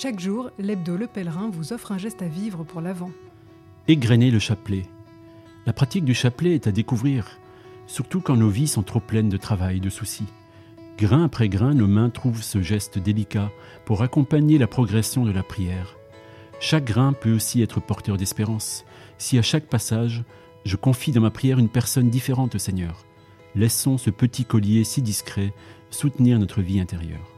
Chaque jour, l'hebdo Le Pèlerin vous offre un geste à vivre pour l'avant. Égrener le chapelet. La pratique du chapelet est à découvrir, surtout quand nos vies sont trop pleines de travail, de soucis. Grain après grain, nos mains trouvent ce geste délicat pour accompagner la progression de la prière. Chaque grain peut aussi être porteur d'espérance. Si à chaque passage, je confie dans ma prière une personne différente au Seigneur, laissons ce petit collier si discret soutenir notre vie intérieure.